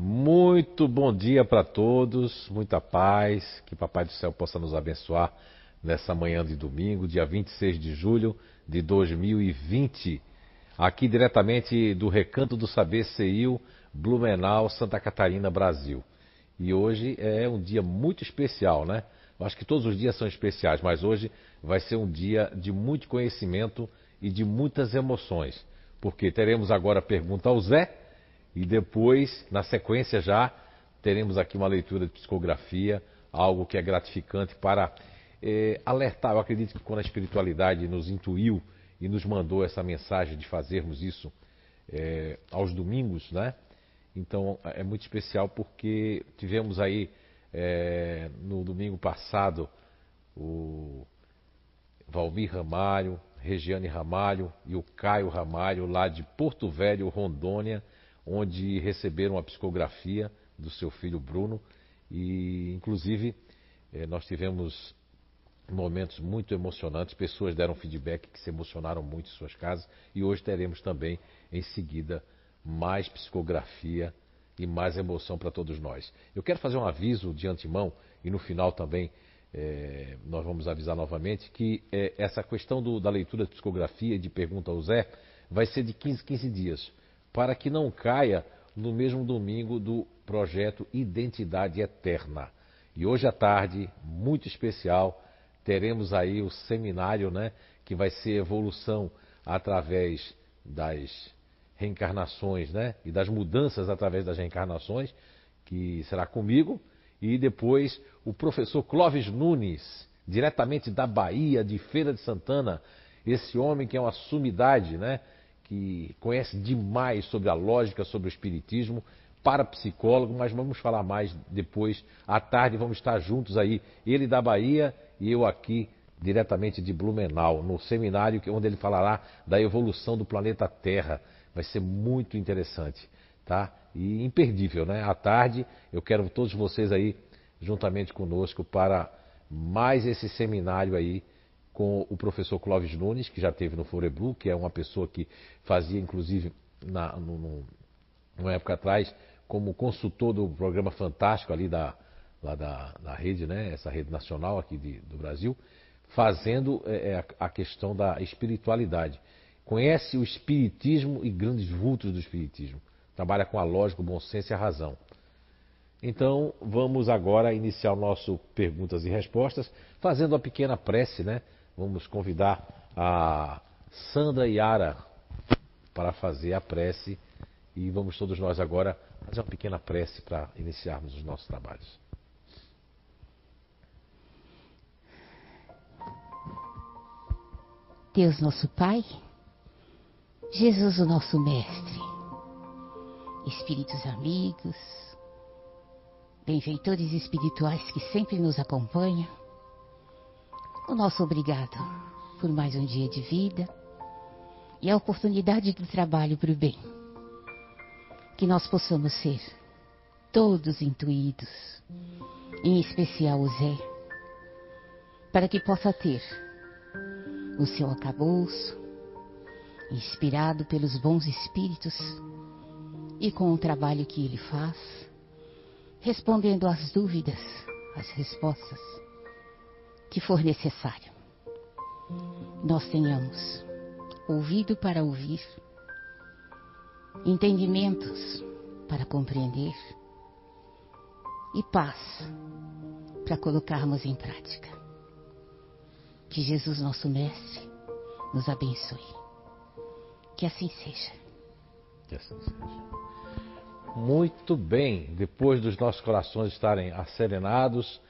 Muito bom dia para todos, muita paz, que Papai do Céu possa nos abençoar nessa manhã de domingo, dia 26 de julho de 2020. Aqui diretamente do Recanto do Saber CIU, Blumenau, Santa Catarina, Brasil. E hoje é um dia muito especial, né? Eu acho que todos os dias são especiais, mas hoje vai ser um dia de muito conhecimento e de muitas emoções. Porque teremos agora a pergunta ao Zé e depois, na sequência já, teremos aqui uma leitura de psicografia, algo que é gratificante para é, alertar. Eu acredito que quando a espiritualidade nos intuiu e nos mandou essa mensagem de fazermos isso é, aos domingos, né? Então é muito especial porque tivemos aí é, no domingo passado o Valmir Ramalho, Regiane Ramalho e o Caio Ramalho lá de Porto Velho, Rondônia onde receberam a psicografia do seu filho Bruno. E, inclusive, eh, nós tivemos momentos muito emocionantes, pessoas deram feedback que se emocionaram muito em suas casas. E hoje teremos também, em seguida, mais psicografia e mais emoção para todos nós. Eu quero fazer um aviso de antemão e no final também é, nós vamos avisar novamente que é, essa questão do, da leitura de psicografia e de pergunta ao Zé vai ser de 15 15 dias para que não caia no mesmo domingo do projeto Identidade Eterna. E hoje à tarde, muito especial, teremos aí o seminário, né, que vai ser evolução através das reencarnações, né, e das mudanças através das reencarnações, que será comigo, e depois o professor Clóvis Nunes, diretamente da Bahia, de Feira de Santana, esse homem que é uma sumidade, né, que conhece demais sobre a lógica, sobre o espiritismo, para psicólogo, mas vamos falar mais depois. À tarde vamos estar juntos aí, ele da Bahia e eu aqui diretamente de Blumenau, no seminário onde ele falará da evolução do planeta Terra. Vai ser muito interessante, tá? E imperdível, né? À tarde eu quero todos vocês aí juntamente conosco para mais esse seminário aí com o professor Clóvis Nunes, que já teve no Foreblu, que é uma pessoa que fazia, inclusive, na, no, no, uma época atrás, como consultor do programa Fantástico ali da, lá da, da rede, né, essa rede nacional aqui de, do Brasil, fazendo é, é a, a questão da espiritualidade. Conhece o espiritismo e grandes vultos do espiritismo. Trabalha com a lógica, o bom senso e a razão. Então, vamos agora iniciar o nosso perguntas e respostas, fazendo uma pequena prece, né? Vamos convidar a Sandra Yara para fazer a prece e vamos todos nós agora fazer uma pequena prece para iniciarmos os nossos trabalhos. Deus nosso Pai, Jesus o nosso Mestre, Espíritos amigos, benfeitores espirituais que sempre nos acompanham, o nosso obrigado por mais um dia de vida e a oportunidade do trabalho para o bem. Que nós possamos ser todos intuídos, em especial o Zé, para que possa ter o seu acabouço, inspirado pelos bons espíritos e com o trabalho que ele faz, respondendo às dúvidas, às respostas que for necessário. Nós tenhamos ouvido para ouvir, entendimentos para compreender e paz para colocarmos em prática. Que Jesus, nosso Mestre, nos abençoe. Que assim seja. Que assim seja. Muito bem, depois dos nossos corações estarem acerenados,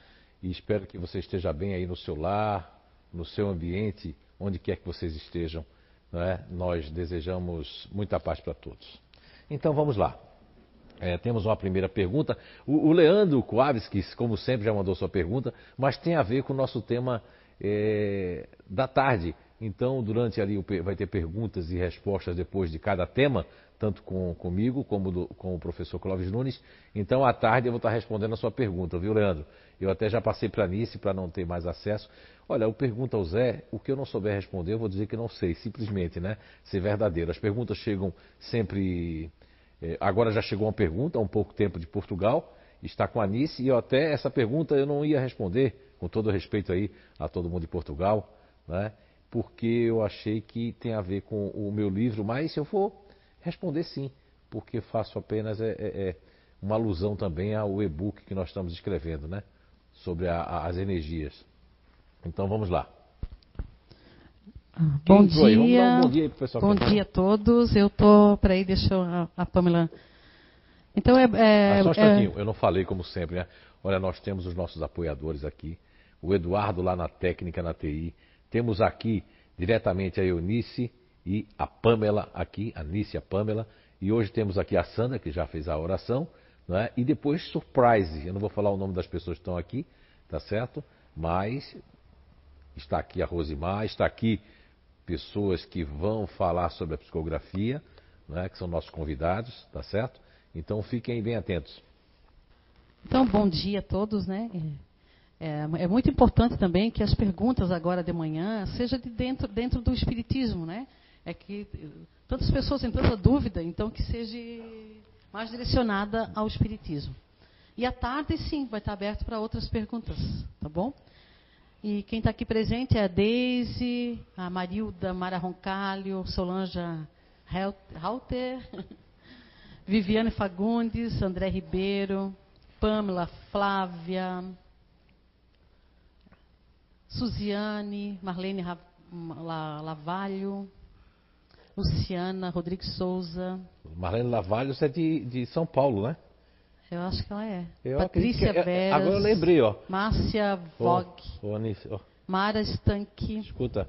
e espero que você esteja bem aí no seu lar, no seu ambiente, onde quer que vocês estejam. É? Nós desejamos muita paz para todos. Então vamos lá. É, temos uma primeira pergunta. O, o Leandro Coaves, como sempre, já mandou sua pergunta, mas tem a ver com o nosso tema é, da tarde. Então, durante ali vai ter perguntas e respostas depois de cada tema, tanto com, comigo como do, com o professor Clóvis Nunes. Então, à tarde eu vou estar respondendo a sua pergunta, viu, Leandro? Eu até já passei para a Nice para não ter mais acesso. Olha, eu pergunto ao Zé, o que eu não souber responder, eu vou dizer que não sei, simplesmente, né? Ser verdadeiro. As perguntas chegam sempre É, agora já chegou uma pergunta há um pouco tempo de Portugal, está com a Nice, e eu até essa pergunta eu não ia responder, com todo respeito aí a todo mundo de Portugal, né? Porque eu achei que tem a ver com o meu livro, mas eu vou responder sim, porque faço apenas é, é, é uma alusão também ao e-book que nós estamos escrevendo, né? Sobre a, a, as energias. Então vamos lá. Bom dia. Um bom dia, aí, bom dia a todos. Eu tô, aí deixa eu, a, a Pamela. Então é, é, ah, só um instantinho. É... Eu não falei como sempre, né? Olha, nós temos os nossos apoiadores aqui. O Eduardo lá na técnica, na TI. Temos aqui diretamente a Eunice e a Pamela aqui, a Nice e a Pamela. E hoje temos aqui a Sandra, que já fez a oração. Né? E depois, surprise. Eu não vou falar o nome das pessoas que estão aqui, tá certo? Mas está aqui a Rosimar, está aqui pessoas que vão falar sobre a psicografia, né, que são nossos convidados, tá certo? Então fiquem bem atentos. Então, bom dia a todos, né? É, é, muito importante também que as perguntas agora de manhã sejam de dentro, dentro do espiritismo, né? É que tantas pessoas têm tanta dúvida, então que seja mais direcionada ao espiritismo. E à tarde, sim, vai estar aberto para outras perguntas, tá bom? E quem está aqui presente é a Deise, a Marilda Mara Roncalho, Solange Halter, Viviane Fagundes, André Ribeiro, Pamela Flávia, Suziane, Marlene Lavalho, Luciana Rodrigues Souza. Marlene Lavalho é de, de São Paulo, né? Eu acho que ela é. Eu Patrícia que, Veras. Agora eu lembrei, ó. Márcia Vogue. Oh, oh, Mara Stanque. Escuta,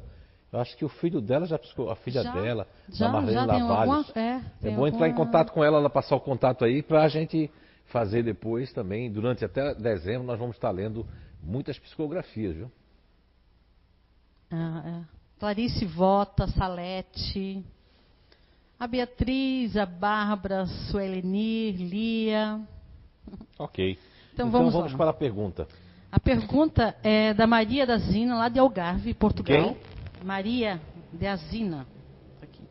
eu acho que o filho dela já piscou, a filha já, dela, já, da Marlene Lavalles. É, é bom alguma... entrar em contato com ela, ela passar o contato aí, para a gente fazer depois também. Durante até dezembro nós vamos estar lendo muitas psicografias, viu? Ah, é. Clarice Vota, Salete. A Beatriz, a Bárbara, Suelenir, Lia. Ok. Então, então vamos, vamos para a pergunta. A pergunta é da Maria da Zina, lá de Algarve, Portugal. Quem? Maria de Azina. Aqui.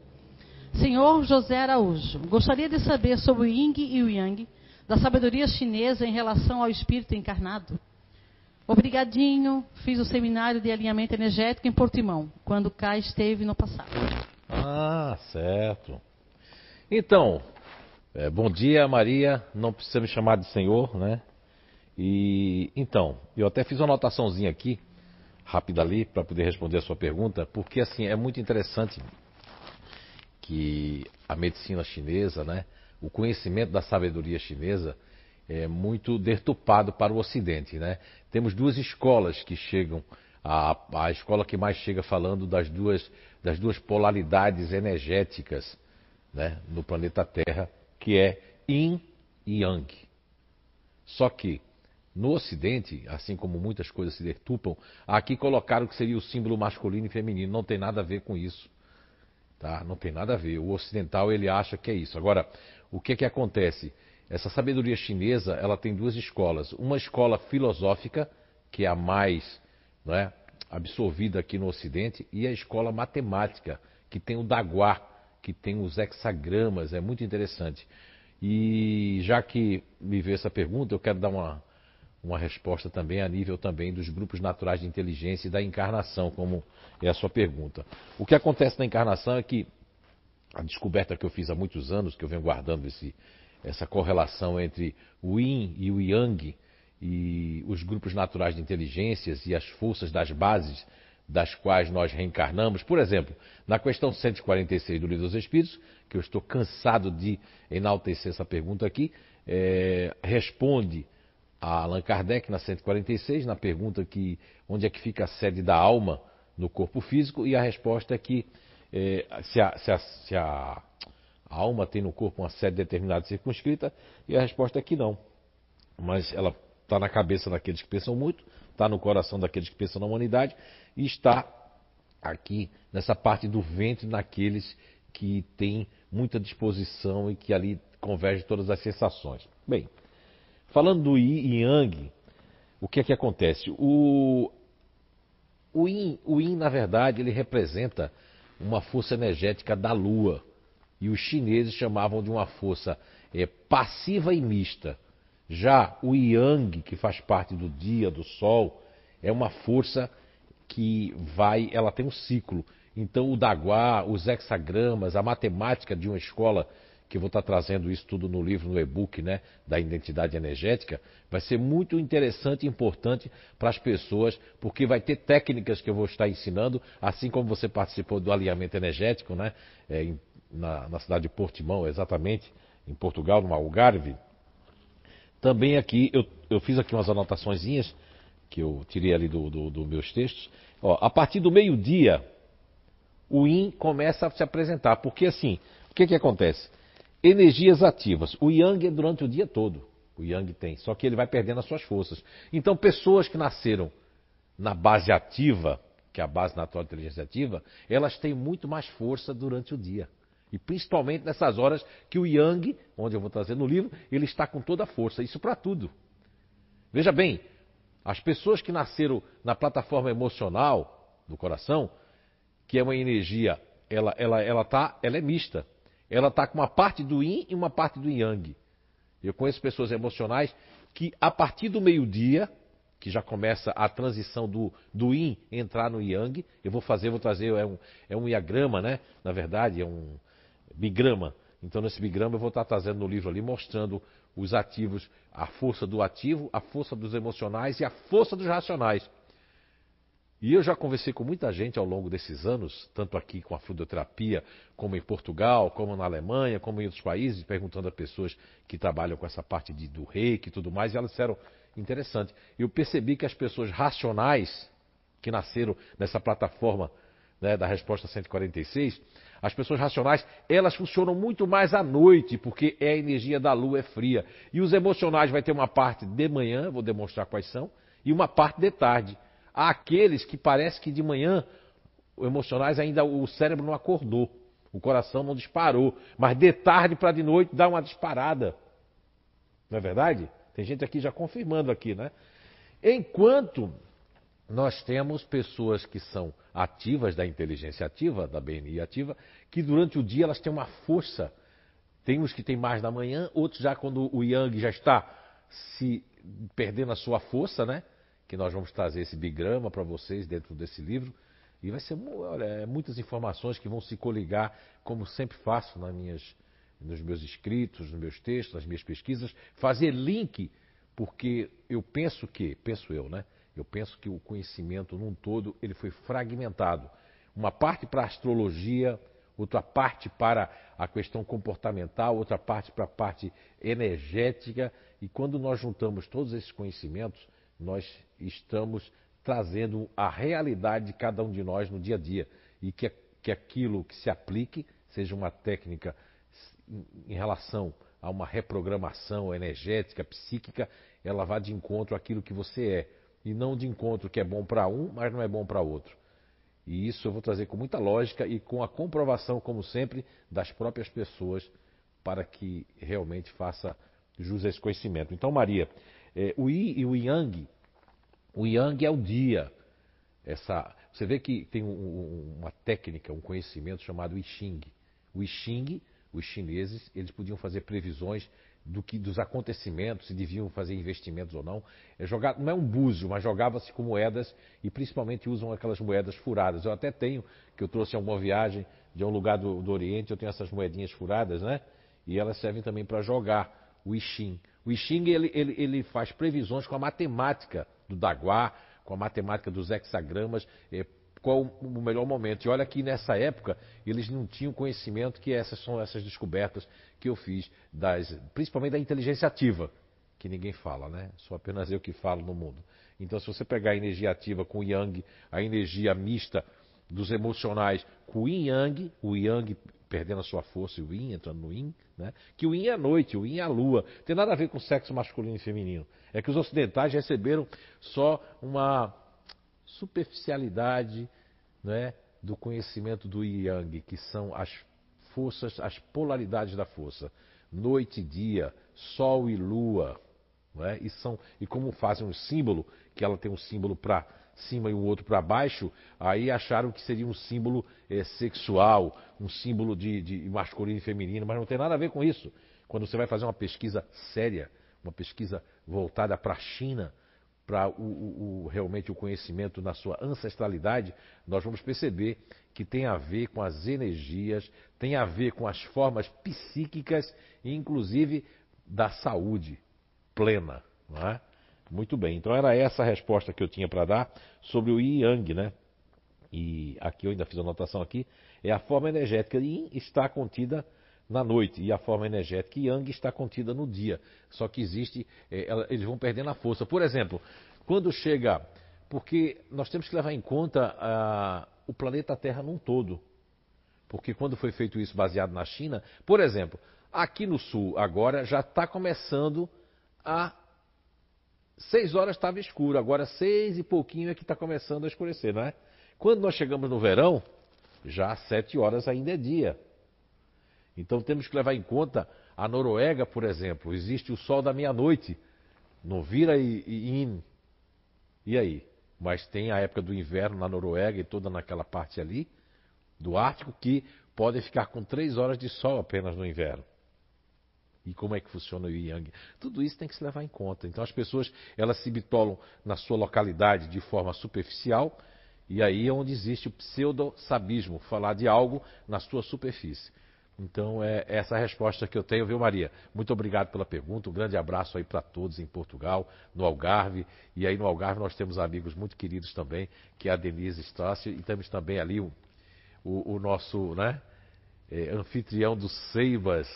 Senhor José Araújo, gostaria de saber sobre o Ying e o Yang, da sabedoria chinesa em relação ao espírito encarnado. Obrigadinho, fiz o seminário de alinhamento energético em Portimão, quando cá esteve no passado. Ah, certo. Então, é, bom dia, Maria. Não precisa me chamar de senhor, né? E então, eu até fiz uma anotaçãozinha aqui, rápida ali, para poder responder a sua pergunta, porque assim é muito interessante que a medicina chinesa, né, o conhecimento da sabedoria chinesa é muito detupado para o Ocidente, né? Temos duas escolas que chegam, a, a escola que mais chega falando das duas, das duas polaridades energéticas, né, no planeta Terra, que é Yin e Yang. Só que no Ocidente, assim como muitas coisas se detupam, aqui colocaram que seria o símbolo masculino e feminino. Não tem nada a ver com isso. Tá? Não tem nada a ver. O ocidental ele acha que é isso. Agora, o que que acontece? Essa sabedoria chinesa, ela tem duas escolas. Uma escola filosófica, que é a mais não é, absorvida aqui no Ocidente, e a escola matemática, que tem o Daguá, que tem os hexagramas. É muito interessante. E já que me veio essa pergunta, eu quero dar uma uma resposta também a nível também dos grupos naturais de inteligência e da encarnação, como é a sua pergunta. O que acontece na encarnação é que a descoberta que eu fiz há muitos anos, que eu venho guardando esse, essa correlação entre o Yin e o Yang e os grupos naturais de inteligências e as forças das bases das quais nós reencarnamos. Por exemplo, na questão 146 do Livro dos Espíritos, que eu estou cansado de enaltecer essa pergunta aqui, é, responde a Allan Kardec, na 146, na pergunta que onde é que fica a sede da alma no corpo físico, e a resposta é que é, se, a, se, a, se a, alma tem no corpo uma sede determinada circunscrita, e a resposta é que não. Mas ela está na cabeça daqueles que pensam muito, está no coração daqueles que pensam na humanidade, e está aqui nessa parte do ventre naqueles que têm muita disposição e que ali convergem todas as sensações. Bem, Falando do Yin e Yang, o que é que acontece? O, o, yin, o yin, na verdade, ele representa uma força energética da Lua. E os chineses chamavam de uma força é, passiva e mista. Já o Yang, que faz parte do dia, do Sol, é uma força que vai, ela tem um ciclo. Então o Daguá, os hexagramas, a matemática de uma escola, que eu vou estar trazendo isso tudo no livro, no e-book, né, da identidade energética, vai ser muito interessante e importante para as pessoas, porque vai ter técnicas que eu vou estar ensinando, assim como você participou do alinhamento energético, né, é, na, na, cidade de Portimão, exatamente, em Portugal, no Algarve. Também aqui, eu, eu fiz aqui umas anotaçõezinhas que eu tirei ali dos do, do meus textos. Ó, a partir do meio-dia, o Yin começa a se apresentar. Porque assim, o que, que acontece? Energias ativas. O Yang é durante o dia todo. O Yang tem. Só que ele vai perdendo as suas forças. Então, pessoas que nasceram na base ativa, que é a base natural de inteligência ativa, elas têm muito mais força durante o dia. E principalmente nessas horas que o Yang, onde eu vou trazer no livro, ele está com toda a força. Isso para tudo. Veja bem, as pessoas que nasceram na plataforma emocional do coração, que é uma energia, ela, ela, ela, tá, ela é mista. Ela está com uma parte do yin e uma parte do yang. Eu conheço pessoas emocionais que, a partir do meio-dia, que já começa a transição do, do yin entrar no yang, eu vou fazer, vou trazer, é um, é um diagrama, né? Na verdade, é um bigrama. Então, nesse bigrama, eu vou estar trazendo no livro ali, mostrando os ativos, a força do ativo, a força dos emocionais e a força dos racionais. E eu já conversei com muita gente ao longo desses anos, tanto aqui com a fluidoterapia, como em Portugal, como na Alemanha, como em outros países, perguntando a pessoas que trabalham com essa parte de, do reiki e tudo mais, e elas disseram, interessante, eu percebi que as pessoas racionais, que nasceram nessa plataforma né, da resposta 146, as pessoas racionais, elas funcionam muito mais à noite, porque é a energia da lua é fria. E os emocionais vai ter uma parte de manhã, vou demonstrar quais são, e uma parte de tarde. Há aqueles que parece que de manhã, emocionais ainda o cérebro não acordou, o coração não disparou, mas de tarde para de noite dá uma disparada. Não é verdade? Tem gente aqui já confirmando aqui, né? Enquanto nós temos pessoas que são ativas da inteligência ativa, da BNI ativa, que durante o dia elas têm uma força. Tem uns que têm mais da manhã, outros já quando o Yang já está se perdendo a sua força, né? Que nós vamos trazer esse bigrama para vocês dentro desse livro. E vai ser olha, é muitas informações que vão se coligar, como sempre faço nas minhas, nos meus escritos, nos meus textos, nas minhas pesquisas, fazer link, porque eu penso que, penso eu, né? Eu penso que o conhecimento num todo ele foi fragmentado. Uma parte para a astrologia, outra parte para a questão comportamental, outra parte para a parte energética. E quando nós juntamos todos esses conhecimentos, nós estamos trazendo a realidade de cada um de nós no dia a dia. E que, que aquilo que se aplique seja uma técnica em relação a uma reprogramação energética, psíquica, ela vá de encontro àquilo que você é e não de encontro que é bom para um, mas não é bom para outro. E isso eu vou trazer com muita lógica e com a comprovação, como sempre, das próprias pessoas para que realmente faça jus a esse conhecimento. Então, Maria, é, o Yi e o Yang, o Yang é o dia. Essa, você vê que tem um, uma técnica, um conhecimento chamado I Ching. O I Ching, os chineses, eles podiam fazer previsões do que dos acontecimentos, se deviam fazer investimentos ou não. É jogar, não é um búzio, mas jogava-se com moedas e principalmente usam aquelas moedas furadas. Eu até tenho, que eu trouxe em alguma viagem de um lugar do, do Oriente, eu tenho essas moedinhas furadas, né? E elas servem também para jogar o I Ching. O I Ching ele, ele, ele faz previsões com a matemática do Daguá, com a matemática dos hexagramas, é, qual o melhor momento. E olha que nessa época eles não tinham conhecimento que essas são essas descobertas que eu fiz, das, principalmente da inteligência ativa, que ninguém fala, né? Sou apenas eu que falo no mundo. Então, se você pegar a energia ativa com o Yang, a energia mista dos emocionais com o Yin Yang, o Yang perdendo a sua força e o Yin entrando no Yin, né? Que o Yin é a noite, o Yin é a lua. Tem nada a ver com sexo masculino e feminino. É que os ocidentais receberam só uma superficialidade né, do conhecimento do Yang, que são as forças, as polaridades da força, noite e dia, sol e lua, né, e, são, e como fazem um símbolo, que ela tem um símbolo para cima e o outro para baixo, aí acharam que seria um símbolo é, sexual, um símbolo de, de masculino e feminino, mas não tem nada a ver com isso. Quando você vai fazer uma pesquisa séria, uma pesquisa voltada para a China, para o, o, o, realmente o conhecimento na sua ancestralidade, nós vamos perceber que tem a ver com as energias, tem a ver com as formas psíquicas e inclusive da saúde plena. Não é? Muito bem, então era essa a resposta que eu tinha para dar sobre o Yang, né? E aqui eu ainda fiz a anotação aqui, é a forma energética Yin está contida na noite e a forma energética Yang está contida no dia. Só que existe, é, eles vão perdendo a força. Por exemplo, quando chega, porque nós temos que levar em conta ah, o planeta Terra num todo. Porque quando foi feito isso baseado na China, por exemplo, aqui no sul agora já está começando a Seis horas estava escuro, agora seis e pouquinho é que está começando a escurecer, não é? Quando nós chegamos no verão, já às sete horas ainda é dia. Então temos que levar em conta a Noruega, por exemplo, existe o sol da meia-noite, no Vira e, e In. E aí? Mas tem a época do inverno na Noruega e toda naquela parte ali do Ártico que podem ficar com três horas de sol apenas no inverno e como é que funciona o Yang. Tudo isso tem que se levar em conta. Então as pessoas elas se bitolam na sua localidade de forma superficial e aí é onde existe o pseudo-sabismo, falar de algo na sua superfície. Então é essa a resposta que eu tenho, viu Maria? Muito obrigado pela pergunta, um grande abraço aí para todos em Portugal, no Algarve, e aí no Algarve nós temos amigos muito queridos também, que é a Denise Estácio, e temos também ali o, o, o nosso né, é, anfitrião do Ceibas,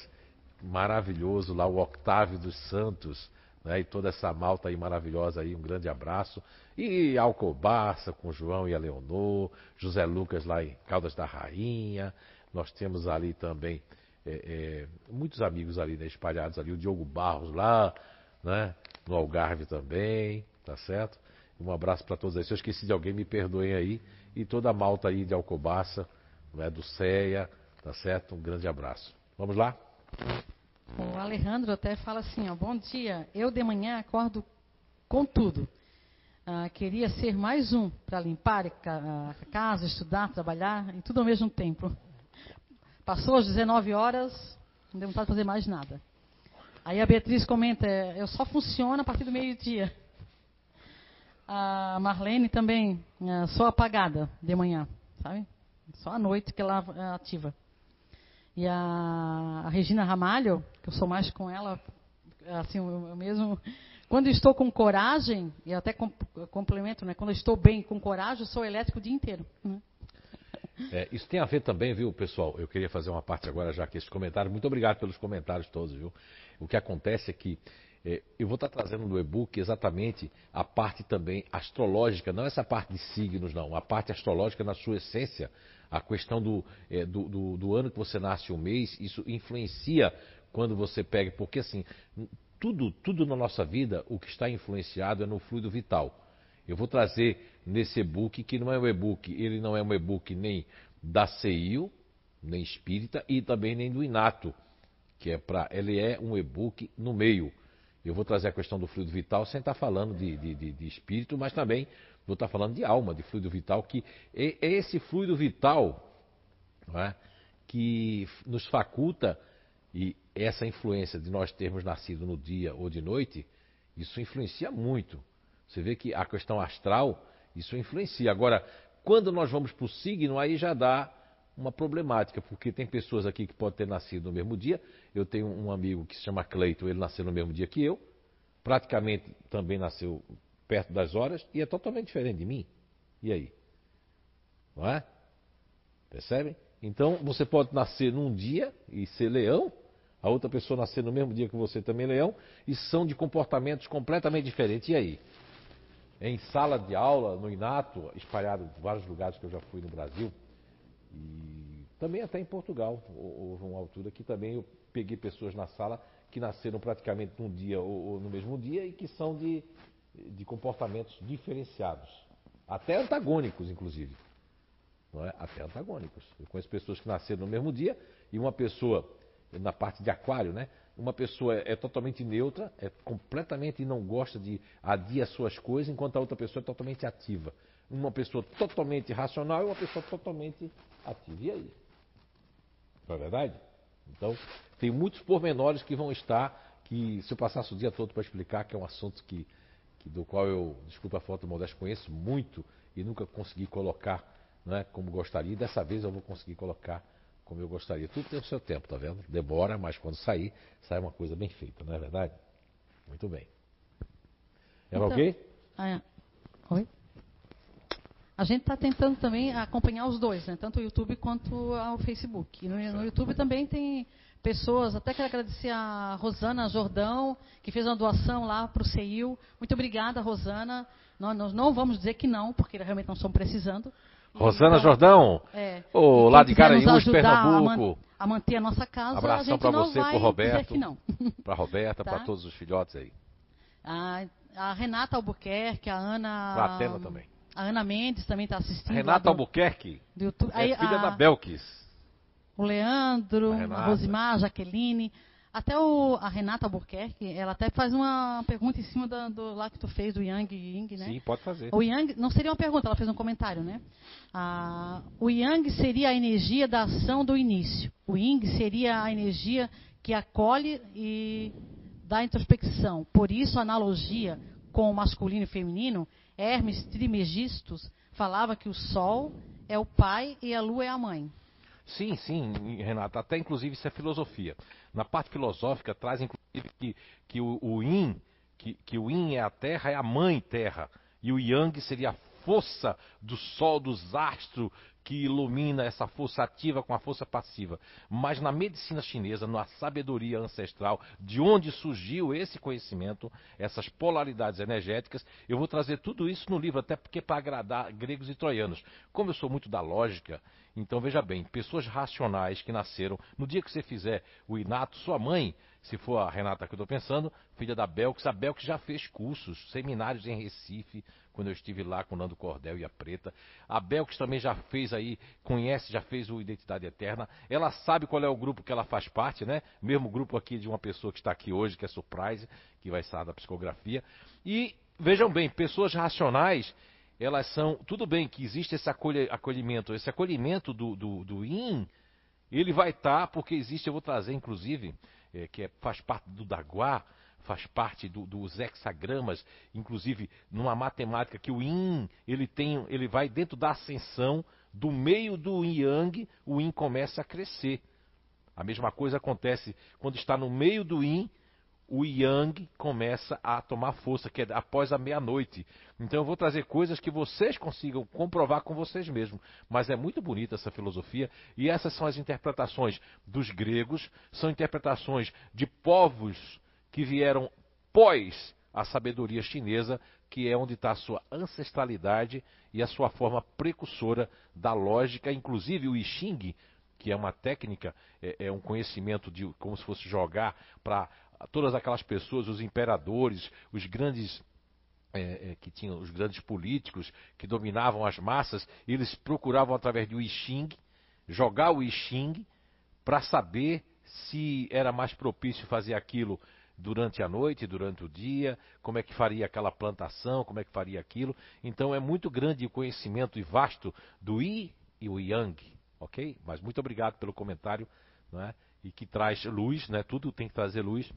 maravilhoso lá, o Octávio dos Santos, né, e toda essa malta aí maravilhosa aí, um grande abraço. E Alcobaça com João e a Leonor, José Lucas lá em Caldas da Rainha. Nós temos ali também é, é, muitos amigos ali né, espalhados ali, o Diogo Barros lá, né, no Algarve também, tá certo? Um abraço para todos aí. Se eu esqueci de alguém, me perdoem aí. E toda a malta aí de Alcobaça, né, do CEA, tá certo? Um grande abraço. Vamos lá? O Alejandro até fala assim, ó, bom dia, eu de manhã acordo com tudo. Ah, queria ser mais um para limpar a casa, estudar, trabalhar, e tudo ao mesmo tempo. Passou às 19 horas, não deu vontade de fazer mais nada. Aí a Beatriz comenta, é, eu só funciono a partir do meio-dia. A Marlene também, é, sou apagada de manhã, sabe? Só à noite que ela é ativa. E a, Regina Ramalho, que eu sou mais com ela, assim, eu mesmo. Quando estou com coragem, e até complemento, né? Quando estou bem com coragem, eu sou elétrico o dia inteiro. Né? É, isso tem a ver também, viu, pessoal? Eu queria fazer uma parte agora já que esse comentário. Muito obrigado pelos comentários todos, viu? O que acontece é que é, eu vou estar trazendo no e-book exatamente a parte também astrológica, não essa parte de signos, não, a parte astrológica na sua essência, a questão do, é, do, do, do, ano que você nasce o um mês, isso influencia quando você pega, porque assim, tudo, tudo na nossa vida, o que está influenciado é no fluido vital. Eu vou trazer nesse e-book, que não é um e-book, ele não é um e-book nem da CEIU, nem espírita, e também nem do Inato, que é para. Ele é um e-book no meio. Eu vou trazer a questão do fluido vital sem estar falando de, de, de, de espírito, mas também Vou estar falando de alma, de fluido vital, que é esse fluido vital é, que nos faculta, e essa influência de nós termos nascido no dia ou de noite, isso influencia muito. Você vê que a questão astral, isso influencia. Agora, quando nós vamos para o signo, aí já dá uma problemática, porque tem pessoas aqui que podem ter nascido no mesmo dia. Eu tenho um amigo que se chama Cleito, ele nasceu no mesmo dia que eu, praticamente também nasceu perto das horas e é totalmente diferente de mim. E aí? Não é? Percebem? Então você pode nascer num dia e ser leão, a outra pessoa nascer no mesmo dia que você também leão, e são de comportamentos completamente diferentes. E aí? Em sala de aula, no Inato, espalhado em vários lugares que eu já fui no Brasil, e também até em Portugal, houve uma altura que também eu peguei pessoas na sala que nasceram praticamente num dia ou, no mesmo dia e que são de de comportamentos diferenciados, até antagônicos, inclusive. Não é? Até antagônicos. Eu conheço pessoas que nasceram no mesmo dia e uma pessoa na parte de aquário, né? Uma pessoa é, é totalmente neutra, é completamente não gosta de adiar suas coisas, enquanto a outra pessoa é totalmente ativa. Uma pessoa totalmente racional e uma pessoa totalmente ativa. E aí? Não é verdade? Então, tem muitos pormenores que vão estar, que se eu passasse o dia todo para explicar, que é um assunto que, que do qual eu, desculpa a de modéstia, conheço muito e nunca consegui colocar né, como gostaria. Dessa vez eu vou conseguir colocar como eu gostaria. Tudo tem o seu tempo, tá vendo? Demora, mas quando sair, sai uma coisa bem feita, não é verdade? Muito bem. É então, ok? Ah, oi? A gente está tentando também acompanhar os dois, né? tanto o YouTube quanto o Facebook. No, no, YouTube também tem pessoas, até quero agradecer a Rosana Jordão, que fez uma doação lá para o CEIU. Muito obrigada, Rosana. Nós, nós, não vamos dizer que não, porque realmente não estamos precisando. Rosana então, Jordão, é, oh, lá de Garanhuns, Pernambuco. A, manter a nossa casa, Abração para você, para Roberto, para Roberta, tá? para todos os filhotes aí. A, a Renata Albuquerque, a Ana... A Atena também. A Ana Mendes também está assistindo. A Renata do, Albuquerque, do YouTube. é Aí, filha a, da Belkis. O Leandro, a, a Rosimar, a Jaqueline. Até o, a Renata Albuquerque, ela até faz uma pergunta em cima do, do lá que tu fez, do Yang Ying, né? Sim, pode fazer. O Yang, não seria uma pergunta, ela fez um comentário, né? Ah, o Yang seria a energia da ação do início. O Ying seria a energia que acolhe e dá introspecção. Por isso, a analogia com o masculino e feminino, Hermes Trimegistus falava que o Sol é o pai e a Lua é a mãe. Sim, sim, Renata, até inclusive isso é filosofia. Na parte filosófica traz inclusive que, que o, o Yin, que, que o Yin é a Terra, é a mãe Terra, e o Yang seria a força do Sol, dos astros, que ilumina essa força ativa com a força passiva. Mas na medicina chinesa, na sabedoria ancestral, de onde surgiu esse conhecimento, essas polaridades energéticas, eu vou trazer tudo isso no livro, até porque para agradar gregos e troianos. Como eu sou muito da lógica, então veja bem, pessoas racionais que nasceram, no dia que você fizer o inato, sua mãe, se for a Renata que eu estou pensando, filha da Belks, a Belks já fez cursos, seminários em Recife, quando eu estive lá com o Nando Cordel e a Preta. A Belks também já fez aí, conhece, já fez o Identidade Eterna. Ela sabe qual é o grupo que ela faz parte, né? Mesmo grupo aqui de uma pessoa que está aqui hoje, que é Surprise, que vai estar da psicografia. E vejam bem, pessoas racionais, elas são. Tudo bem que existe esse acolhimento, esse acolhimento do, do, do IN, ele vai estar, tá, porque existe, eu vou trazer inclusive, é, que é, faz parte do Daguá faz parte do, dos hexagramas, inclusive numa matemática que o yin, ele tem, ele vai dentro da ascensão do meio do yang, o yin começa a crescer. A mesma coisa acontece quando está no meio do yin, o yang começa a tomar força, que é após a meia-noite. Então eu vou trazer coisas que vocês consigam comprovar com vocês mesmos. Mas é muito bonita essa filosofia e essas são as interpretações dos gregos, são interpretações de povos que vieram pós a sabedoria chinesa, que é onde está a sua ancestralidade e a sua forma precursora da lógica, inclusive o I Ching, que é uma técnica, é, é um conhecimento de como se fosse jogar para todas aquelas pessoas, os imperadores, os grandes é, é, que tinham os grandes políticos que dominavam as massas, eles procuravam através do I Ching jogar o I Ching para saber se era mais propício fazer aquilo durante a noite, durante o dia, como é que faria aquela plantação, como é que faria aquilo. Então é muito grande o conhecimento e vasto do I e o Yang, ok? Mas muito obrigado pelo comentário, não é? E que traz luz, né? Tudo tem que trazer luz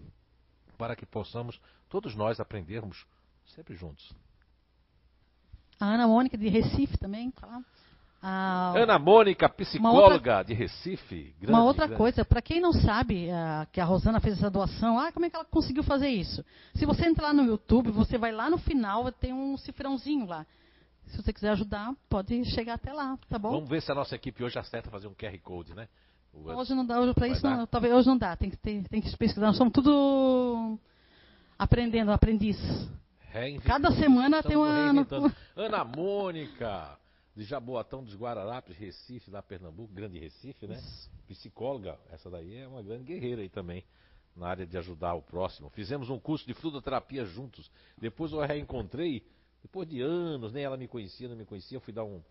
para que possamos todos nós aprendermos sempre juntos. A Ana Mônica de Recife também, tá ah, Ana Mônica, psicóloga outra, de Recife. Grande, uma outra grande. coisa, para quem não sabe uh, que a Rosana fez essa doação, ah, como é que ela conseguiu fazer isso? Se você entrar no YouTube, você vai lá no final, tem um cifrãozinho lá. Se você quiser ajudar, pode chegar até lá, tá bom? Vamos ver se a nossa equipe hoje acerta fazer um QR Code, né? O... Hoje não dá, hoje para isso não, talvez hoje não dá, tem que, ter, tem que pesquisar. Nós somos tudo aprendendo, aprendiz. Cada semana tem uma. Ana Mônica de Jaboatão dos Guararapes, Recife, lá Pernambuco, grande Recife, né? Psicóloga, essa daí é uma grande guerreira aí também, na área de ajudar o próximo. Fizemos um curso de fluidoterapia juntos. Depois eu a reencontrei, depois de anos, nem ela me conhecia, não me conhecia, eu fui dar um,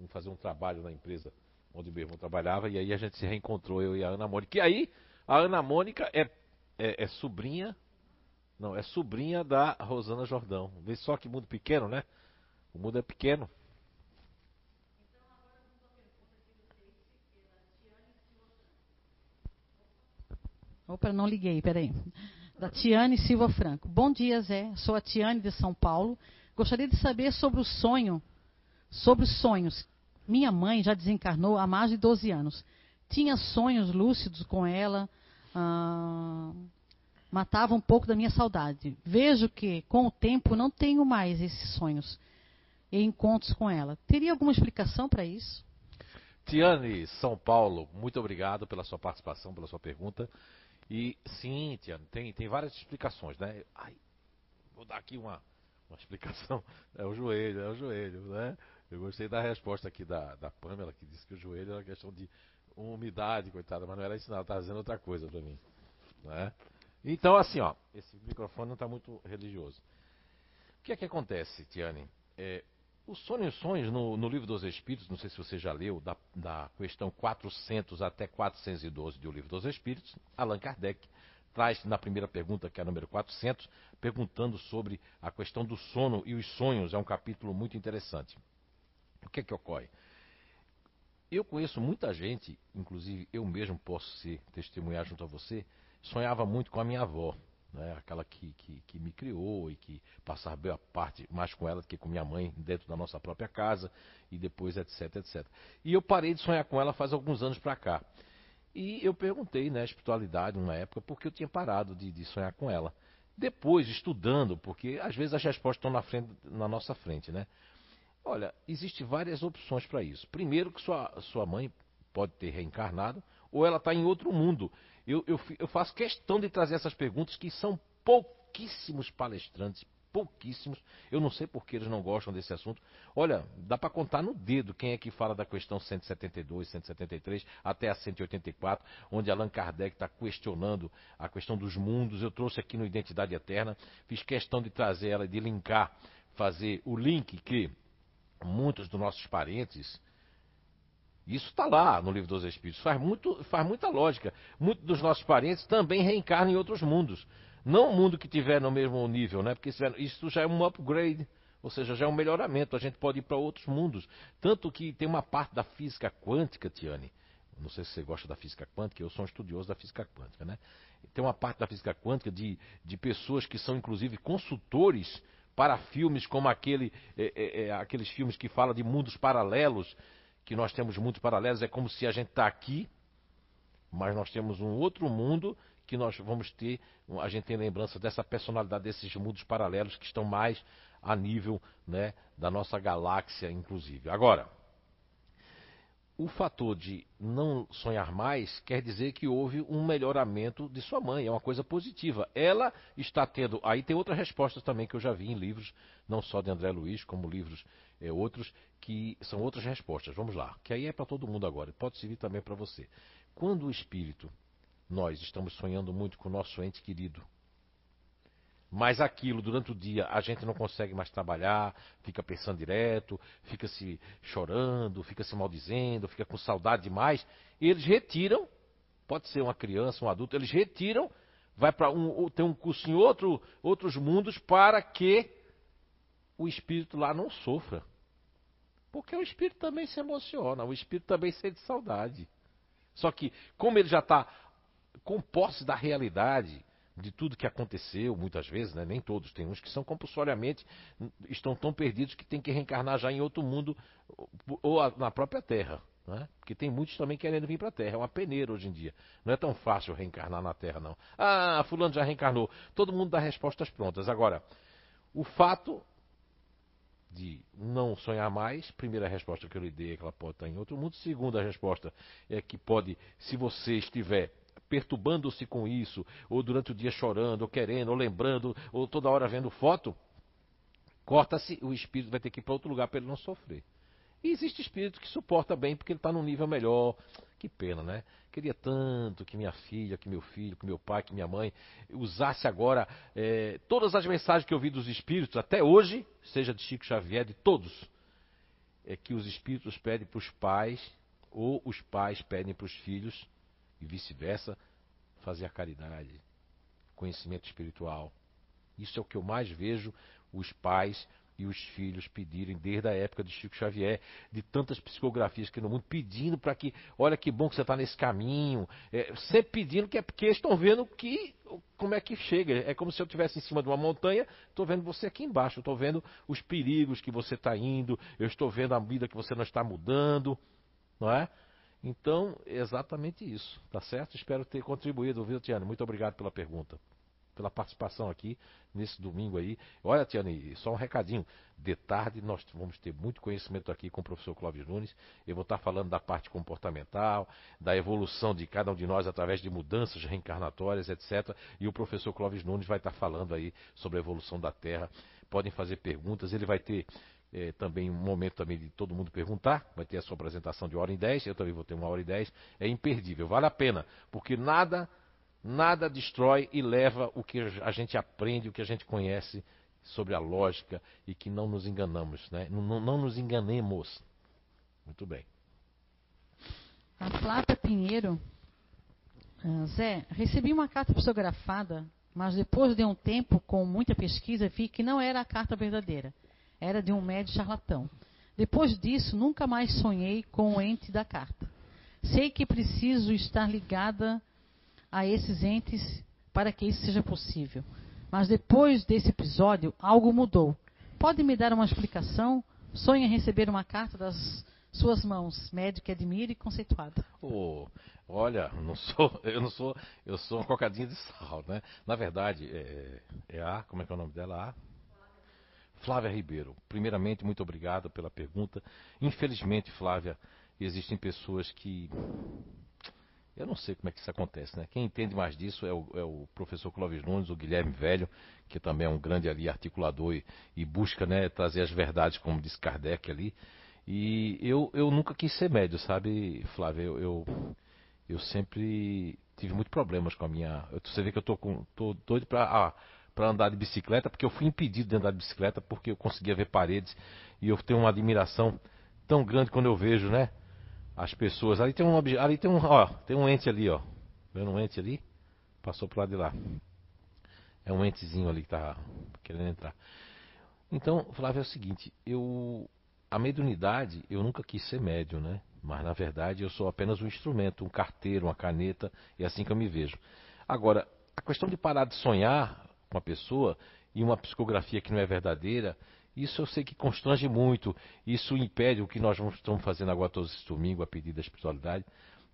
um, fazer um trabalho na empresa onde meu irmão trabalhava, e aí a gente se reencontrou, eu e a Ana Mônica. E aí, a Ana Mônica é é, é sobrinha. Não, é sobrinha da Rosana Jordão. Vê só que mundo pequeno, né? O mundo é pequeno. Opa, não liguei, peraí. Da Tiane Silva Franco. Bom dia, Zé. Sou a Tiane de São Paulo. Gostaria de saber sobre o sonho, sobre os sonhos. Minha mãe já desencarnou há mais de 12 anos. Tinha sonhos lúcidos com ela, ah, matava um pouco da minha saudade. Vejo que, com o tempo, não tenho mais esses sonhos e encontros com ela. Teria alguma explicação para isso? Tiane, São Paulo, muito obrigado pela sua participação, pela sua pergunta. E sim, Tiane, tem, tem várias explicações, né? Ai, vou dar aqui uma, uma explicação. É o joelho, é o joelho, né? Eu gostei da resposta aqui da, da Pamela, que disse que o joelho é uma questão de umidade, coitada, mas não era isso não, ela estava dizendo outra coisa para mim. Né? Então, assim, ó, esse microfone não está muito religioso. O que é que acontece, Tiane? É, os sonhos sonhos no, no, livro dos Espíritos, não sei se você já leu, da, da questão 400 até 412 do livro dos Espíritos, Allan Kardec traz na primeira pergunta, que é a número 400, perguntando sobre a questão do sono e os sonhos. É um capítulo muito interessante. O que é que ocorre? Eu conheço muita gente, inclusive eu mesmo posso ser testemunhar junto a você, sonhava muito com a minha avó né? aquela que, que, que, me criou e que passava boa parte mais com ela do que com minha mãe dentro da nossa própria casa e depois etc, etc. E eu parei de sonhar com ela faz alguns anos para cá. E eu perguntei na né, espiritualidade, numa época, porque eu tinha parado de, de, sonhar com ela. Depois, estudando, porque às vezes as respostas estão na, frente, na nossa frente, né? Olha, existem várias opções para isso. Primeiro, que sua, sua mãe pode ter reencarnado, ou ela está em outro mundo. Eu, eu, eu faço questão de trazer essas perguntas que são pouquíssimos palestrantes, pouquíssimos. Eu não sei por que eles não gostam desse assunto. Olha, dá para contar no dedo quem é que fala da questão 172, 173 até a 184, onde Allan Kardec está questionando a questão dos mundos. Eu trouxe aqui no Identidade Eterna, fiz questão de trazer ela, de linkar, fazer o link que muitos dos nossos parentes isso está lá no livro dos Espíritos. Faz, muito, faz muita lógica. Muitos dos nossos parentes também reencarnam em outros mundos. Não o mundo que tiver no mesmo nível, né? Porque isso já é um upgrade. Ou seja, já é um melhoramento. A gente pode ir para outros mundos. Tanto que tem uma parte da física quântica, Tiane. Não sei se você gosta da física quântica, eu sou um estudioso da física quântica, né? Tem uma parte da física quântica de, de pessoas que são, inclusive, consultores para filmes como aquele, é, é, é, aqueles filmes que falam de mundos paralelos que nós temos mundos paralelos, é como se a gente está aqui, mas nós temos um outro mundo que nós vamos ter, a gente tem lembrança dessa personalidade desses mundos paralelos que estão mais a nível né, da nossa galáxia, inclusive. Agora, o fator de não sonhar mais quer dizer que houve um melhoramento de sua mãe, é uma coisa positiva. Ela está tendo. Aí tem outras respostas também que eu já vi em livros, não só de André Luiz, como livros é, outros, que são outras respostas. Vamos lá, que aí é para todo mundo agora, pode servir também para você. Quando o espírito, nós estamos sonhando muito com o nosso ente querido, mas aquilo durante o dia a gente não consegue mais trabalhar, fica pensando direto, fica se chorando, fica se maldizendo, fica com saudade demais. Eles retiram, pode ser uma criança, um adulto, eles retiram, vai para um, tem um curso em outro, outros mundos para que o espírito lá não sofra. Porque o espírito também se emociona, o espírito também sente saudade. Só que, como ele já está com posse da realidade, de tudo que aconteceu, muitas vezes, né? nem todos, tem uns que são compulsoriamente, estão tão perdidos que tem que reencarnar já em outro mundo ou na própria Terra. Né? Porque tem muitos também querendo vir para a Terra. É uma peneira hoje em dia. Não é tão fácil reencarnar na Terra, não. Ah, fulano já reencarnou. Todo mundo dá respostas prontas. Agora, o fato de não sonhar mais, primeira resposta que eu lhe dei é que ela pode estar em outro mundo. Segunda resposta é que pode, se você estiver perturbando-se com isso, ou durante o dia chorando, ou querendo, ou lembrando, ou toda hora vendo foto, corta-se, o espírito vai ter que ir para outro lugar para ele não sofrer. E existe espírito que suporta bem porque ele está num nível melhor. Que pena, né? Queria tanto que minha filha, que meu filho, que meu pai, que minha mãe usasse agora é, todas as mensagens que eu vi dos espíritos até hoje, seja de Chico Xavier, de todos, é que os espíritos pedem para os pais ou os pais pedem para os filhos e vice-versa, fazer a caridade. conhecimento espiritual. Isso é o que eu mais vejo os pais e os filhos pedirem desde a época de Chico Xavier, de tantas psicografias que no mundo, pedindo para que, olha que bom que você está nesse caminho, é, sempre pedindo que é porque estão vendo que como é que chega. É como se eu estivesse em cima de uma montanha, estou vendo você aqui embaixo, estou vendo os perigos que você está indo, eu estou vendo a vida que você não está mudando, não é? Então, é exatamente isso, tá certo? Espero ter contribuído, viu, Tiana? Muito obrigado pela pergunta pela participação aqui nesse domingo aí. Olha, Tiane, só um recadinho. De tarde nós vamos ter muito conhecimento aqui com o professor Clóvis Nunes. Eu vou estar falando da parte comportamental, da evolução de cada um de nós através de mudanças reencarnatórias, etc. E o professor Clóvis Nunes vai estar falando aí sobre a evolução da Terra. Podem fazer perguntas. Ele vai ter é, também um momento também de todo mundo perguntar. Vai ter a sua apresentação de hora em 10. Eu também vou ter uma hora e 10. É imperdível, vale a pena, porque nada Nada destrói e leva o que a gente aprende, o que a gente conhece sobre a lógica e que não nos enganamos, né? não, não nos enganemos. Muito bem. A Flávia Pinheiro. Uh, Zé, recebi uma carta psicografada, mas depois de um tempo, com muita pesquisa, vi que não era a carta verdadeira. Era de um médico charlatão. Depois disso, nunca mais sonhei com o ente da carta. Sei que preciso estar ligada a esses entes para que isso seja possível. Mas depois desse episódio, algo mudou. Pode me dar uma explicação? Sonha receber uma carta das suas mãos, médico que admira e conceituado. Oh, olha, não sou, eu não sou, eu sou uma cocadinha de sal, né? Na verdade, é, é a, como é que é o nome dela? A Flávia Ribeiro. Primeiramente, muito obrigado pela pergunta. Infelizmente, Flávia, existem pessoas que eu não sei como é que isso acontece, né? Quem entende mais disso é o, é o professor Clóvis Nunes, o Guilherme Velho, que também é um grande ali articulador e, e, busca né, trazer as verdades, como diz Kardec ali. E eu, eu nunca quis ser médio, sabe, Flávio? Eu, eu, eu sempre tive muitos problemas com a minha. Você vê que eu tô, com, tô doido ah, para andar de bicicleta, porque eu fui impedido de andar de bicicleta porque eu conseguia ver paredes e eu tenho uma admiração tão grande quando eu vejo, né? As pessoas. Ali tem um ali tem um, ó, tem um ente ali, ó. Vendo um ente ali? Passou pro lado de lá. É um entezinho ali que tá querendo entrar. Então, Flávio, é o seguinte, eu a mediunidade, eu nunca quis ser médium, né? Mas na verdade eu sou apenas um instrumento, um carteiro, uma caneta, é assim que eu me vejo. Agora, a questão de parar de sonhar com a pessoa e uma psicografia que não é verdadeira, isso eu sei que constrange muito, isso impede o que nós estamos fazendo agora todos esses domingos, a pedido da espiritualidade.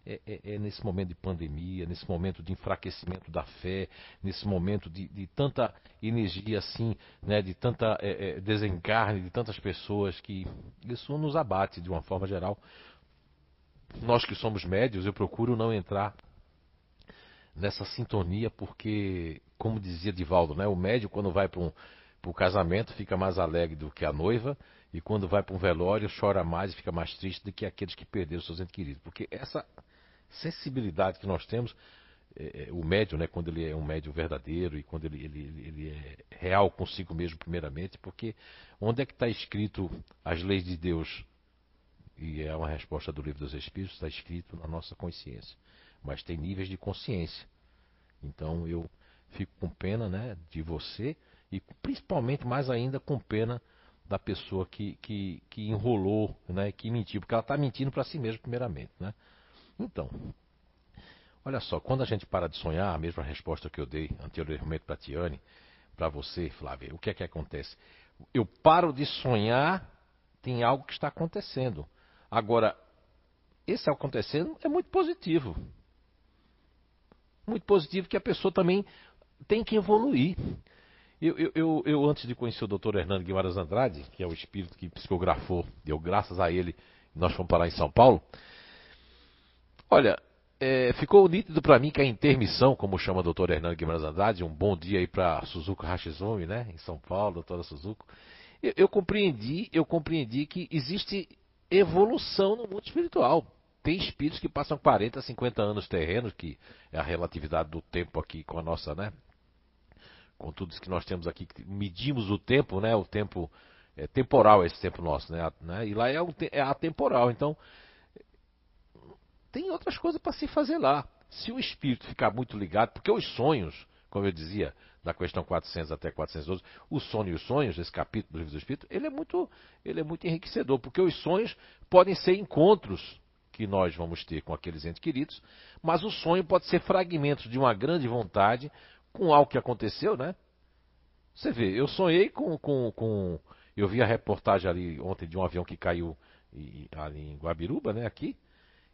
É, é, é, nesse momento de pandemia, nesse momento de enfraquecimento da fé, nesse momento de, de tanta energia assim, né, de tanta é, é desencarne de tantas pessoas que isso nos abate de uma forma geral. Nós que somos médios, eu procuro não entrar nessa sintonia porque, como dizia Divaldo, né, o médio quando vai para um para o casamento fica mais alegre do que a noiva, e quando vai para um velório chora mais e fica mais triste do que aqueles que perderam seus entes queridos. Porque essa sensibilidade que nós temos, é, é, o médium, né, quando ele é um médium verdadeiro e quando ele, ele, ele é real consigo mesmo, primeiramente, porque onde é que está escrito as leis de Deus? E é uma resposta do livro dos Espíritos, está escrito na nossa consciência. Mas tem níveis de consciência. Então eu fico com pena né, de você e principalmente, mais ainda, com pena da pessoa que, que, que enrolou, né, que mentiu, porque ela está mentindo para si mesma, primeiramente. Né? Então, olha só, quando a gente para de sonhar, a mesma resposta que eu dei anteriormente para Tiane, para você, Flávia, o que é que acontece? Eu paro de sonhar, tem algo que está acontecendo. Agora, esse acontecendo é muito positivo. Muito positivo que a pessoa também tem que evoluir. Eu, eu, eu, eu, antes de conhecer o Dr. Hernando Guimarães Andrade, que é o espírito que psicografou, deu graças a ele, nós fomos parar em São Paulo. Olha, é, ficou nítido para mim que a intermissão, como chama o Dr. Hernando Guimarães Andrade, um bom dia aí para Suzuko Hashizumi, né, em São Paulo, doutora Suzuko. Eu, eu compreendi, eu compreendi que existe evolução no mundo espiritual. Tem espíritos que passam 40, 50 anos terrenos, que é a relatividade do tempo aqui com a nossa, né, com tudo isso que nós temos aqui, medimos o tempo, né? O tempo é temporal esse tempo nosso, né? né? E lá é, um, é atemporal, então tem outras coisas para se fazer lá. Se o espírito ficar muito ligado, porque os sonhos, como eu dizia, da questão 400 até 412, o sono e os sonhos, esse capítulo do livro do Espírito, ele é muito, ele é muito enriquecedor, porque os sonhos podem ser encontros que nós vamos ter com aqueles entes queridos, mas o sonho pode ser fragmentos de uma grande vontade com algo que aconteceu, né? Você vê, eu sonhei com, com, com eu vi a reportagem ali ontem de um avião que caiu ali em Guabiruba, né, aqui.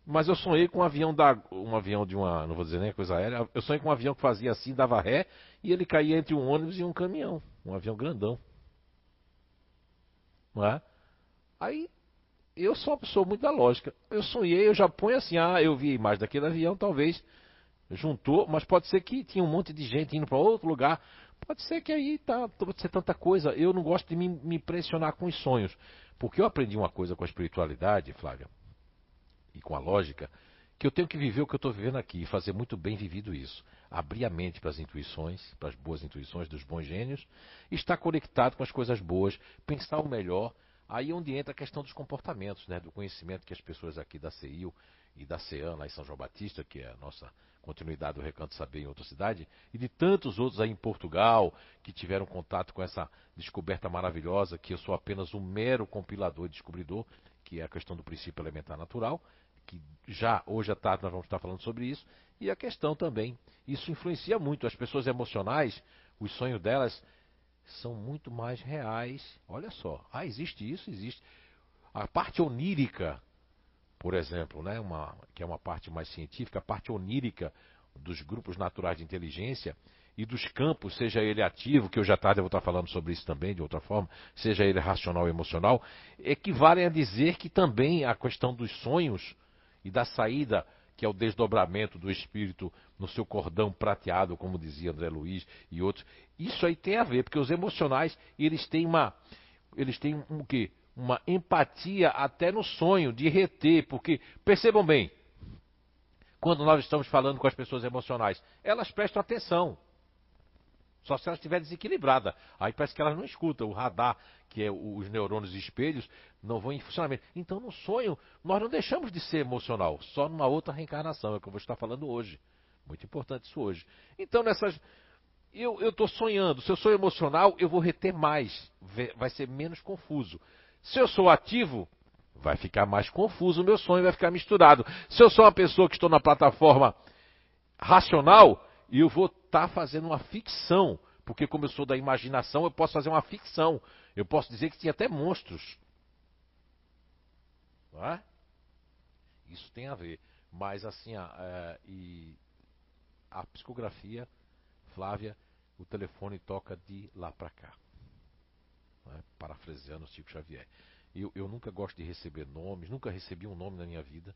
Mas eu sonhei com um avião da um avião de uma, não vou dizer nem coisa aérea, eu sonhei com um avião que fazia assim, dava ré e ele caía entre um ônibus e um caminhão, um avião grandão. Não é? Aí eu sou uma pessoa muito da lógica. Eu sonhei, eu já ponho assim, ah, eu vi a imagem daquele avião, talvez juntou, mas pode ser que tinha um monte de gente indo para outro lugar. Pode ser que aí tá, pode ser tanta coisa. Eu não gosto de me, me impressionar com os sonhos, porque eu aprendi uma coisa com a espiritualidade, Flávia, e com a lógica, que eu tenho que viver o que eu estou vivendo aqui e fazer muito bem vivido isso. Abrir a mente para as intuições, para as boas intuições dos bons gênios, estar conectado com as coisas boas, pensar o melhor. Aí é onde entra a questão dos comportamentos, né, do conhecimento que as pessoas aqui da CEIU e da CEAN, lá em São João Batista, que é a nossa continuidade do Recanto Saber em outra cidade, e de tantos outros aí em Portugal que tiveram contato com essa descoberta maravilhosa, que eu sou apenas um mero compilador e descobridor, que é a questão do princípio elementar natural, que já hoje à tarde nós vamos estar falando sobre isso, e a questão também, isso influencia muito as pessoas emocionais, os sonhos delas são muito mais reais. Olha só, ah, existe isso, existe. A parte onírica por exemplo, né, uma, que é uma parte mais científica, a parte onírica dos grupos naturais de inteligência e dos campos, seja ele ativo, que eu já tarde vou estar falando sobre isso também, de outra forma, seja ele racional ou emocional, equivalem a dizer que também a questão dos sonhos e da saída, que é o desdobramento do espírito no seu cordão prateado, como dizia André Luiz e outros, isso aí tem a ver, porque os emocionais, eles têm uma. Eles têm um, um quê? Uma empatia até no sonho, de reter, porque percebam bem, quando nós estamos falando com as pessoas emocionais, elas prestam atenção. Só se ela estiver desequilibrada. Aí parece que elas não escutam. O radar, que é os neurônios espelhos, não vão em funcionamento. Então, no sonho, nós não deixamos de ser emocional. Só numa outra reencarnação. É o que eu vou estar falando hoje. Muito importante isso hoje. Então, nessas. Eu estou sonhando. Se eu sou emocional, eu vou reter mais. Vai ser menos confuso. Se eu sou ativo, vai ficar mais confuso o meu sonho, vai ficar misturado. Se eu sou uma pessoa que estou na plataforma racional, eu vou estar tá fazendo uma ficção, porque como eu sou da imaginação, eu posso fazer uma ficção. Eu posso dizer que tinha até monstros. Não é? Isso tem a ver. Mas assim, a, é, e a psicografia, Flávia, o telefone toca de lá para cá né, parafraseando Chico Xavier. Eu, eu nunca gosto de receber nomes, nunca recebi um nome na minha vida.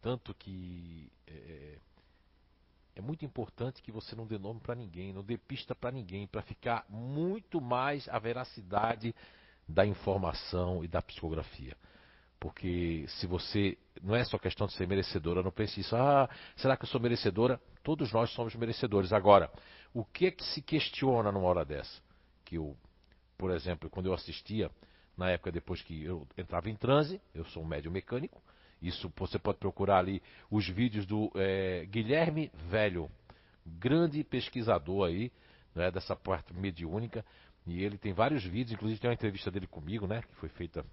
Tanto que é, é, é muito importante que você não dê nome para ninguém, não dê pista para ninguém, para ficar muito mais a veracidade da informação e da psicografia. Porque se você. Não é só questão de ser merecedora, não pense isso. Ah, será que eu sou merecedora? Todos nós somos merecedores. Agora, o que é que se questiona numa hora dessa? Que eu por exemplo, quando eu assistia, na época depois que eu entrava em transe, eu sou um médium mecânico, isso você pode procurar ali os vídeos do é, Guilherme Velho, grande pesquisador aí, né, dessa parte mediúnica, e ele tem vários vídeos, inclusive tem uma entrevista dele comigo, né, que foi feita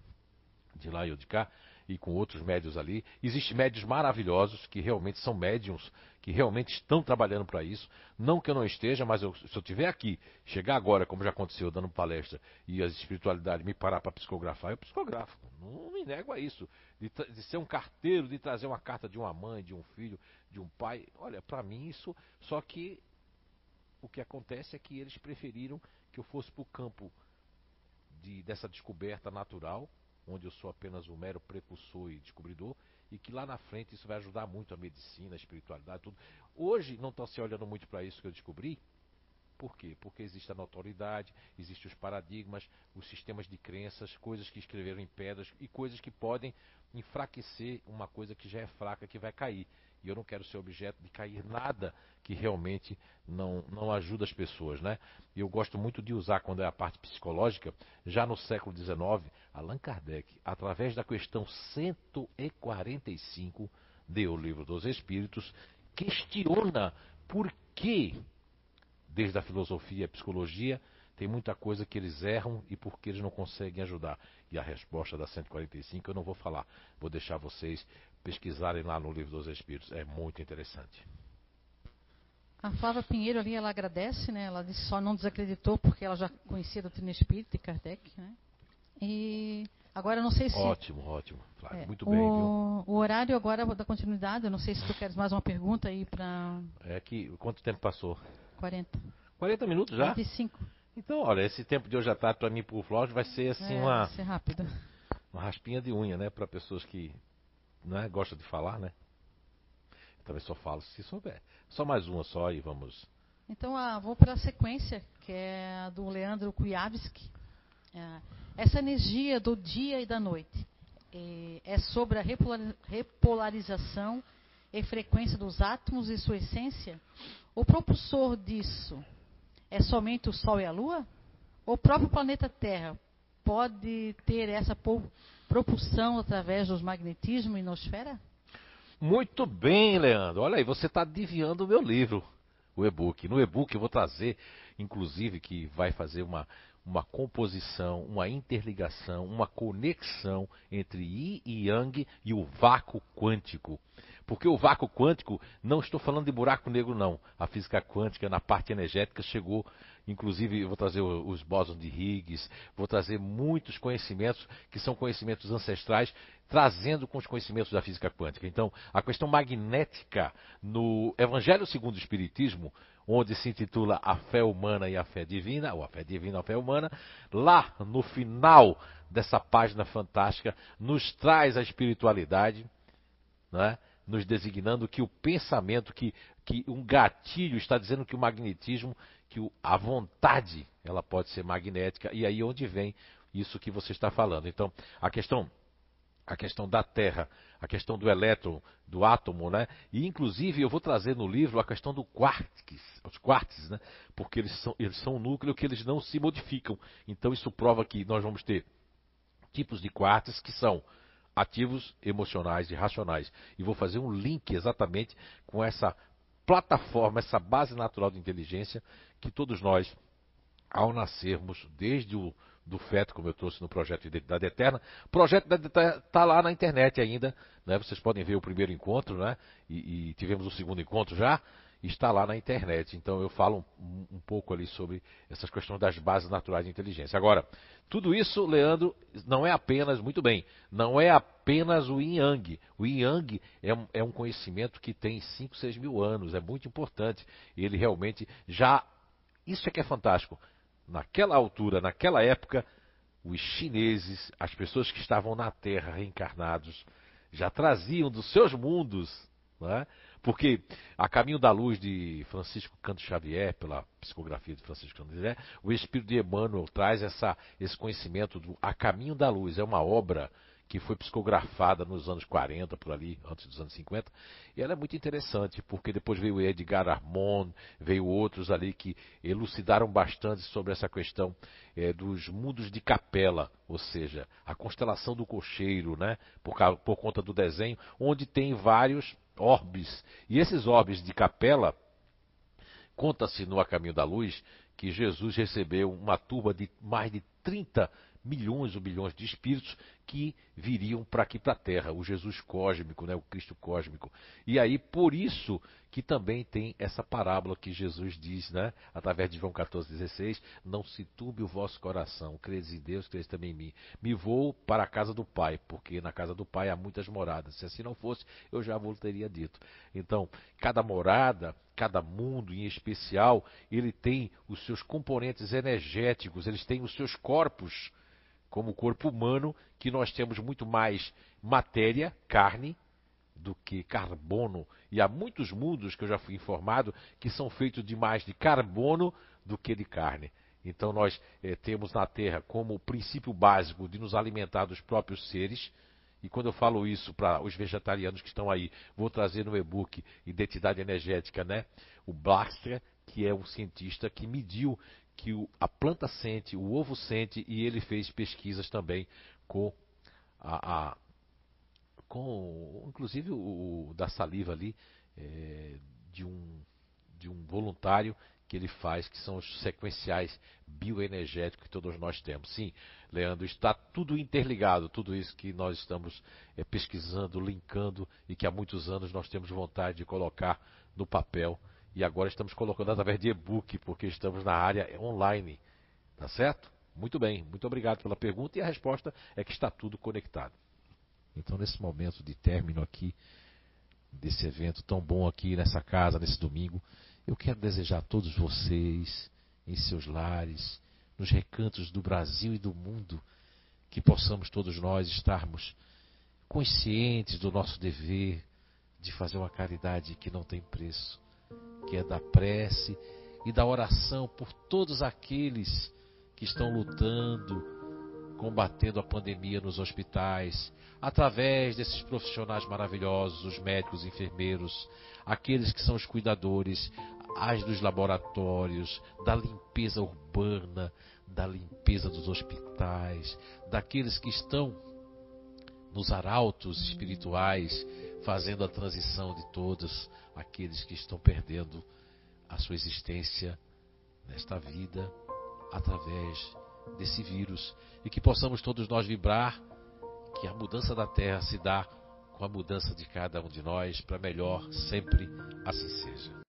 de lá e eu de cá, e com outros médios ali. Existem médios maravilhosos que realmente são médiums, que realmente estão trabalhando para isso. Não que eu não esteja, mas eu, se eu estiver aqui, chegar agora, como já aconteceu, dando palestra, e as espiritualidades me parar para psicografar, eu psicografo. Não me nego a isso. De, de, ser um carteiro, de trazer uma carta de uma mãe, de um filho, de um pai. Olha, para mim isso. Só que o que acontece é que eles preferiram que eu fosse para o campo de, dessa descoberta natural onde eu sou apenas um mero precursor e descobridor, e que lá na frente isso vai ajudar muito a medicina, a espiritualidade, tudo. Hoje não estão se olhando muito para isso que eu descobri. Por quê? Porque existe a notoriedade, existem os paradigmas, os sistemas de crenças, coisas que escreveram em pedras e coisas que podem enfraquecer uma coisa que já é fraca, que vai cair. E eu não quero ser objeto de cair nada que realmente não, não ajuda as pessoas, né? Eu gosto muito de usar, quando é a parte psicológica, já no século XIX, Allan Kardec, através da questão 145 do Livro dos Espíritos, questiona por que desde a filosofia e a psicologia, tem muita coisa que eles erram e porque eles não conseguem ajudar. E a resposta da 145 eu não vou falar, vou deixar vocês pesquisarem lá no Livro dos Espíritos, é muito interessante. A Flávia Pinheiro ali, ela agradece, né? Ela disse, só não desacreditou porque ela já conhecia a doutrina espírita de Kardec, né? E agora eu não sei se... Ótimo, ótimo, Flávia, É, muito o, bem, viu? o horário agora da continuidade, eu não sei se tu queres mais uma pergunta aí para É que, quanto tempo passou? 40. 40 minutos já? 25. Então, olha, esse tempo de hoje à tarde para mim pro Flávio vai ser assim é, uma, vai ser rápido. uma raspinha de unha, né? Para pessoas que né, gostam de falar, né? Eu também só falo se souber. Só mais uma só e vamos. Então, ah, vou para a sequência, que é a do Leandro Kujawski. É, essa energia do dia e da noite é, é sobre a repolar- repolarização e frequência dos átomos e sua essência? O propulsor disso é somente o Sol e a Lua? O próprio planeta Terra pode ter essa propulsão através dos magnetismo e nosfera? Muito bem, Leandro. Olha aí, você está adivinhando o meu livro, o e-book. No e-book eu vou trazer, inclusive, que vai fazer uma, uma composição, uma interligação, uma conexão entre Yi e Yang e o vácuo quântico. Porque o vácuo quântico, não estou falando de buraco negro, não. A física quântica, na parte energética, chegou. Inclusive, vou trazer os bósons de Higgs, vou trazer muitos conhecimentos que são conhecimentos ancestrais, trazendo com os conhecimentos da física quântica. Então, a questão magnética no Evangelho segundo o Espiritismo, onde se intitula A Fé Humana e a Fé Divina, ou A Fé Divina e a Fé Humana, lá no final dessa página fantástica, nos traz a espiritualidade, né? Nos designando que o pensamento, que, que um gatilho está dizendo que o magnetismo, que o- a vontade, ela pode ser magnética, e aí onde vem isso que você está falando. Então, a questão a questão da Terra, a questão do elétron, do átomo, né? E inclusive eu vou trazer no livro a questão do quarks, os quarks, né? Porque eles são, eles são um núcleo que eles não se modificam. Então isso prova que nós vamos ter tipos de quarks que são ativos, emocionais e racionais. E vou fazer um link exatamente com essa plataforma, essa base natural de inteligência que todos nós, ao nascermos, desde o do feto, como eu trouxe no projeto de Identidade Eterna, o projeto está lá na internet ainda, né? vocês podem ver o primeiro encontro, né? e, e tivemos o segundo encontro já, está lá na internet. Então eu falo um, um pouco ali sobre essas questões das bases naturais de inteligência. Agora, tudo isso, Leandro, não é apenas, muito bem, não é apenas o Yin Yang. O Yin Yang é é um conhecimento que tem 5, 6 mil anos, é muito importante. Ele realmente já. Isso é que é fantástico. Naquela altura, naquela época, os chineses, as pessoas que estavam na Terra reencarnados, já traziam dos seus mundos, né? Porque a caminho da luz de Francisco Canto Xavier, pela psicografia de Francisco Canto Xavier, o Espírito de Emmanuel traz essa, esse conhecimento do A Caminho da Luz. É uma obra que foi psicografada nos anos 40, por ali, antes dos anos 50, e ela é muito interessante, porque depois veio Edgar Armand, veio outros ali que elucidaram bastante sobre essa questão é, dos mundos de capela, ou seja, a constelação do cocheiro, né, por, por conta do desenho, onde tem vários orbes, e esses orbes de capela, conta-se no A Caminho da Luz, que Jesus recebeu uma turba de mais de 30 milhões ou bilhões de espíritos que viriam para aqui para a Terra, o Jesus cósmico, né, o Cristo cósmico. E aí, por isso que também tem essa parábola que Jesus diz, né, através de João 14,16, não se turbe o vosso coração, credes em Deus, credes também em mim. Me vou para a casa do Pai, porque na casa do Pai há muitas moradas. Se assim não fosse, eu já vos teria dito. Então, cada morada, cada mundo em especial, ele tem os seus componentes energéticos, eles têm os seus corpos como o corpo humano, que nós temos muito mais matéria, carne, do que carbono. E há muitos mundos que eu já fui informado que são feitos de mais de carbono do que de carne. Então nós eh, temos na Terra como princípio básico de nos alimentar dos próprios seres. E quando eu falo isso para os vegetarianos que estão aí, vou trazer no e-book Identidade Energética, né? O Blaster, que é um cientista que mediu que o, a planta sente, o ovo sente, e ele fez pesquisas também com a, a com inclusive o, o, da saliva ali é, de um de um voluntário que ele faz, que são os sequenciais bioenergéticos que todos nós temos. Sim, Leandro, está tudo interligado, tudo isso que nós estamos é, pesquisando, linkando e que há muitos anos nós temos vontade de colocar no papel e agora estamos colocando através de e-book, porque estamos na área online. Tá certo? Muito bem, muito obrigado pela pergunta e a resposta é que está tudo conectado. Então, nesse momento de término aqui, desse evento tão bom aqui nessa casa, nesse domingo, eu quero desejar a todos vocês, em seus lares, nos recantos do Brasil e do mundo, que possamos todos nós estarmos conscientes do nosso dever de fazer uma caridade que não tem preço, que é da prece e da oração por todos aqueles que estão lutando, combatendo a pandemia nos hospitais, através desses profissionais maravilhosos, os médicos, enfermeiros, aqueles que são os cuidadores, as dos laboratórios, da limpeza urbana, da limpeza dos hospitais, daqueles que estão nos arautos espirituais, fazendo a transição de todos aqueles que estão perdendo a sua existência nesta vida através desse vírus e que possamos todos nós vibrar que a mudança da Terra se dá com a mudança de cada um de nós para melhor, sempre assim seja.